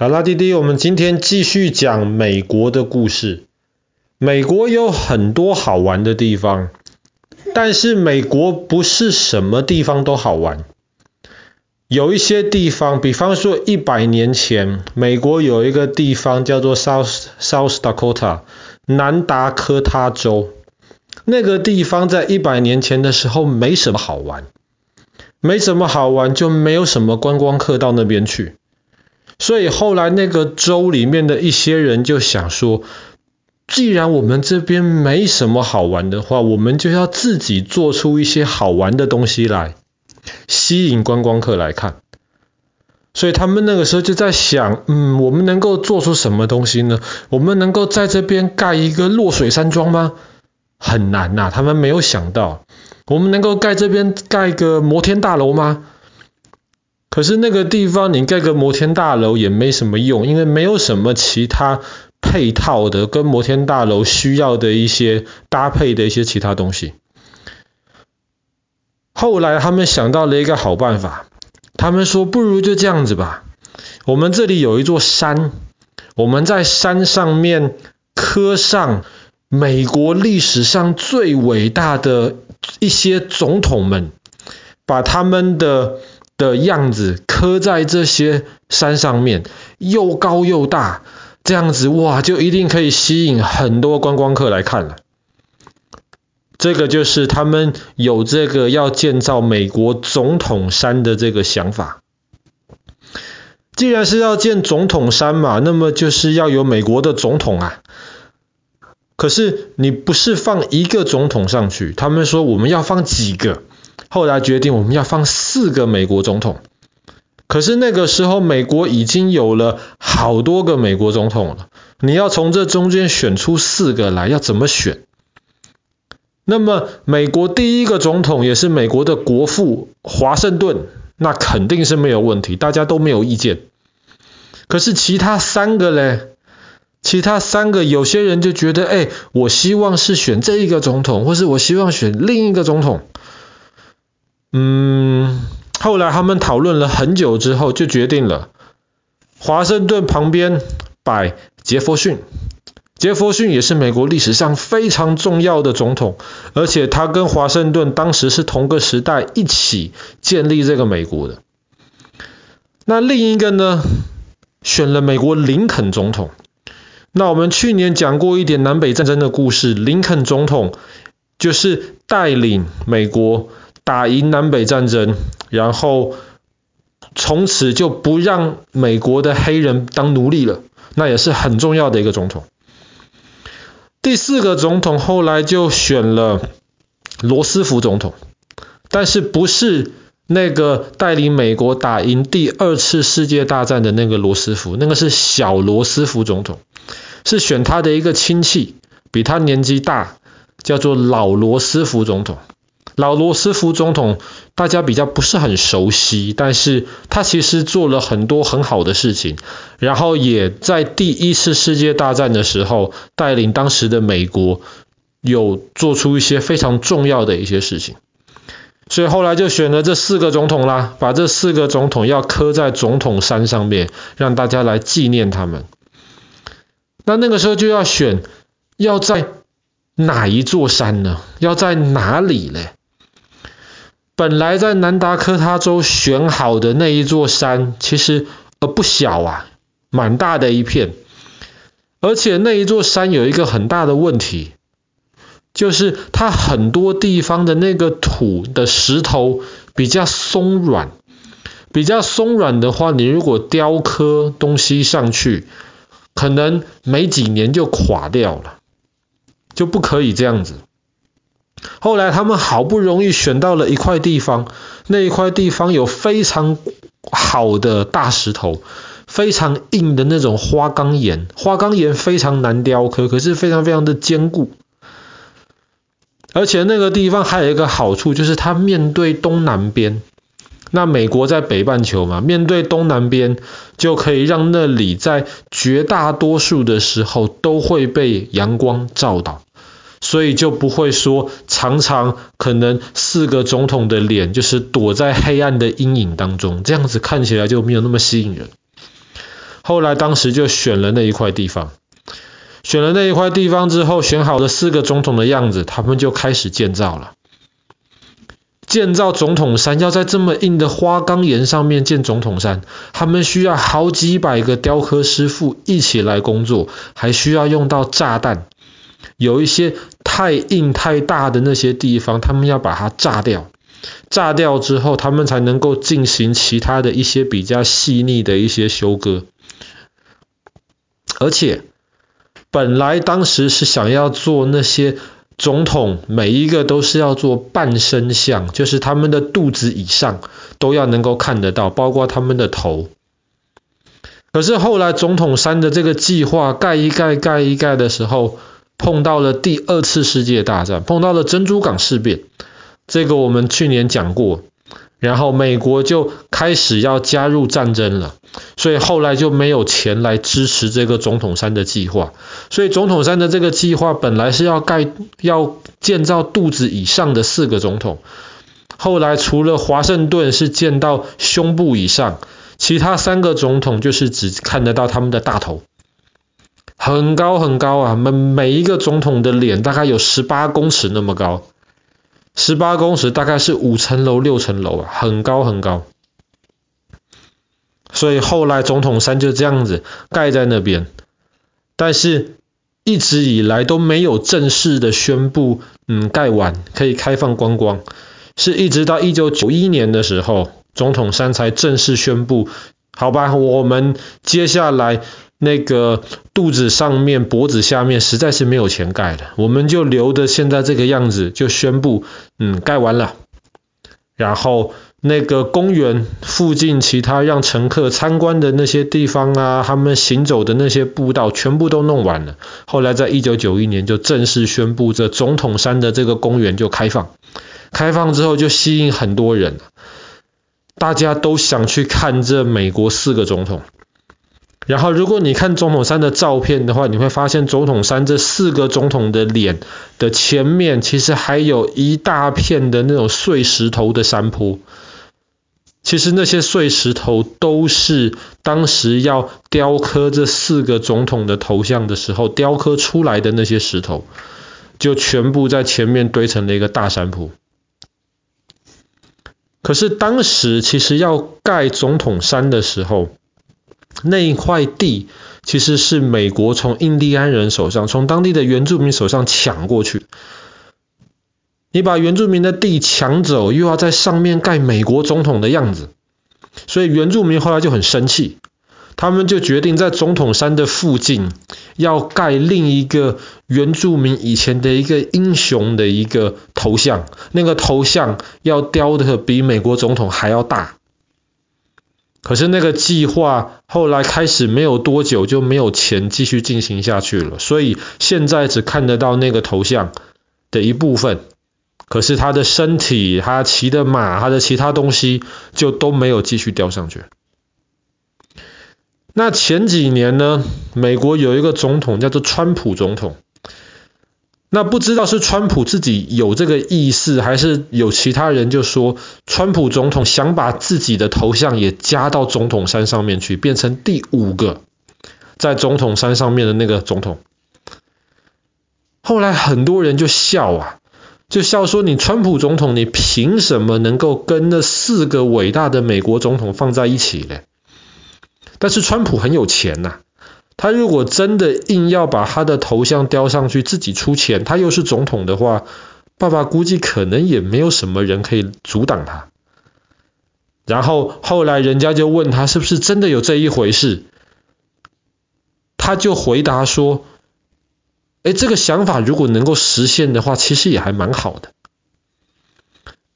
好啦，弟弟，我们今天继续讲美国的故事。美国有很多好玩的地方，但是美国不是什么地方都好玩。有一些地方，比方说一百年前，美国有一个地方叫做 South South Dakota，南达科他州。那个地方在一百年前的时候没什么好玩，没什么好玩，就没有什么观光客到那边去。所以后来那个州里面的一些人就想说，既然我们这边没什么好玩的话，我们就要自己做出一些好玩的东西来，吸引观光客来看。所以他们那个时候就在想，嗯，我们能够做出什么东西呢？我们能够在这边盖一个落水山庄吗？很难呐，他们没有想到，我们能够盖这边盖个摩天大楼吗？可是那个地方你盖个摩天大楼也没什么用，因为没有什么其他配套的跟摩天大楼需要的一些搭配的一些其他东西。后来他们想到了一个好办法，他们说不如就这样子吧，我们这里有一座山，我们在山上面刻上美国历史上最伟大的一些总统们，把他们的的样子刻在这些山上面，又高又大，这样子哇，就一定可以吸引很多观光客来看了。这个就是他们有这个要建造美国总统山的这个想法。既然是要建总统山嘛，那么就是要有美国的总统啊。可是你不是放一个总统上去，他们说我们要放几个。后来决定我们要放四个美国总统，可是那个时候美国已经有了好多个美国总统了，你要从这中间选出四个来，要怎么选？那么美国第一个总统也是美国的国父华盛顿，那肯定是没有问题，大家都没有意见。可是其他三个嘞？其他三个有些人就觉得，哎，我希望是选这一个总统，或是我希望选另一个总统。嗯，后来他们讨论了很久之后，就决定了，华盛顿旁边摆杰佛逊。杰佛逊也是美国历史上非常重要的总统，而且他跟华盛顿当时是同个时代一起建立这个美国的。那另一个呢，选了美国林肯总统。那我们去年讲过一点南北战争的故事，林肯总统就是带领美国。打赢南北战争，然后从此就不让美国的黑人当奴隶了，那也是很重要的一个总统。第四个总统后来就选了罗斯福总统，但是不是那个带领美国打赢第二次世界大战的那个罗斯福，那个是小罗斯福总统，是选他的一个亲戚，比他年纪大，叫做老罗斯福总统。老罗斯福总统大家比较不是很熟悉，但是他其实做了很多很好的事情，然后也在第一次世界大战的时候带领当时的美国有做出一些非常重要的一些事情，所以后来就选了这四个总统啦，把这四个总统要刻在总统山上面，让大家来纪念他们。那那个时候就要选要在哪一座山呢？要在哪里嘞？本来在南达科他州选好的那一座山，其实呃不小啊，蛮大的一片。而且那一座山有一个很大的问题，就是它很多地方的那个土的石头比较松软，比较松软的话，你如果雕刻东西上去，可能没几年就垮掉了，就不可以这样子。后来他们好不容易选到了一块地方，那一块地方有非常好的大石头，非常硬的那种花岗岩，花岗岩非常难雕刻，可是非常非常的坚固。而且那个地方还有一个好处，就是它面对东南边。那美国在北半球嘛，面对东南边，就可以让那里在绝大多数的时候都会被阳光照到。所以就不会说常常可能四个总统的脸就是躲在黑暗的阴影当中，这样子看起来就没有那么吸引人。后来当时就选了那一块地方，选了那一块地方之后，选好了四个总统的样子，他们就开始建造了。建造总统山要在这么硬的花岗岩上面建总统山，他们需要好几百个雕刻师傅一起来工作，还需要用到炸弹。有一些太硬太大的那些地方，他们要把它炸掉。炸掉之后，他们才能够进行其他的一些比较细腻的一些修割。而且，本来当时是想要做那些。总统每一个都是要做半身像，就是他们的肚子以上都要能够看得到，包括他们的头。可是后来总统山的这个计划盖一盖盖一盖的时候，碰到了第二次世界大战，碰到了珍珠港事变，这个我们去年讲过。然后美国就开始要加入战争了，所以后来就没有钱来支持这个总统山的计划。所以总统山的这个计划本来是要盖要建造肚子以上的四个总统，后来除了华盛顿是建到胸部以上，其他三个总统就是只看得到他们的大头，很高很高啊，每每一个总统的脸大概有十八公尺那么高。十八公尺大概是五层楼六层楼啊，很高很高。所以后来总统山就这样子盖在那边，但是一直以来都没有正式的宣布，嗯，盖完可以开放观光，是一直到一九九一年的时候，总统山才正式宣布，好吧，我们接下来。那个肚子上面、脖子下面实在是没有钱盖了，我们就留的现在这个样子，就宣布，嗯，盖完了。然后那个公园附近其他让乘客参观的那些地方啊，他们行走的那些步道全部都弄完了。后来在一九九一年就正式宣布，这总统山的这个公园就开放。开放之后就吸引很多人，大家都想去看这美国四个总统。然后，如果你看总统山的照片的话，你会发现总统山这四个总统的脸的前面，其实还有一大片的那种碎石头的山坡。其实那些碎石头都是当时要雕刻这四个总统的头像的时候雕刻出来的那些石头，就全部在前面堆成了一个大山坡。可是当时其实要盖总统山的时候，那一块地其实是美国从印第安人手上，从当地的原住民手上抢过去。你把原住民的地抢走，又要在上面盖美国总统的样子，所以原住民后来就很生气，他们就决定在总统山的附近要盖另一个原住民以前的一个英雄的一个头像，那个头像要雕的比美国总统还要大。可是那个计划后来开始没有多久就没有钱继续进行下去了，所以现在只看得到那个头像的一部分。可是他的身体、他骑的马、他的其他东西就都没有继续雕上去。那前几年呢，美国有一个总统叫做川普总统。那不知道是川普自己有这个意思，还是有其他人就说，川普总统想把自己的头像也加到总统山上面去，变成第五个在总统山上面的那个总统。后来很多人就笑啊，就笑说，你川普总统，你凭什么能够跟那四个伟大的美国总统放在一起嘞？但是川普很有钱呐。他如果真的硬要把他的头像雕上去，自己出钱，他又是总统的话，爸爸估计可能也没有什么人可以阻挡他。然后后来人家就问他是不是真的有这一回事，他就回答说：“哎，这个想法如果能够实现的话，其实也还蛮好的。”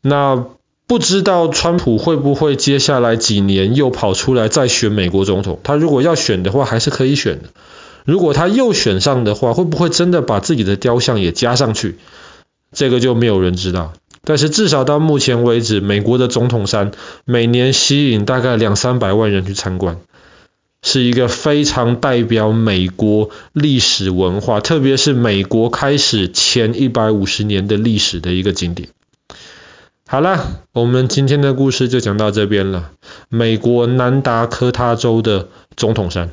那。不知道川普会不会接下来几年又跑出来再选美国总统？他如果要选的话，还是可以选的。如果他又选上的话，会不会真的把自己的雕像也加上去？这个就没有人知道。但是至少到目前为止，美国的总统山每年吸引大概两三百万人去参观，是一个非常代表美国历史文化，特别是美国开始前一百五十年的历史的一个景点。好了，我们今天的故事就讲到这边了。美国南达科他州的总统山。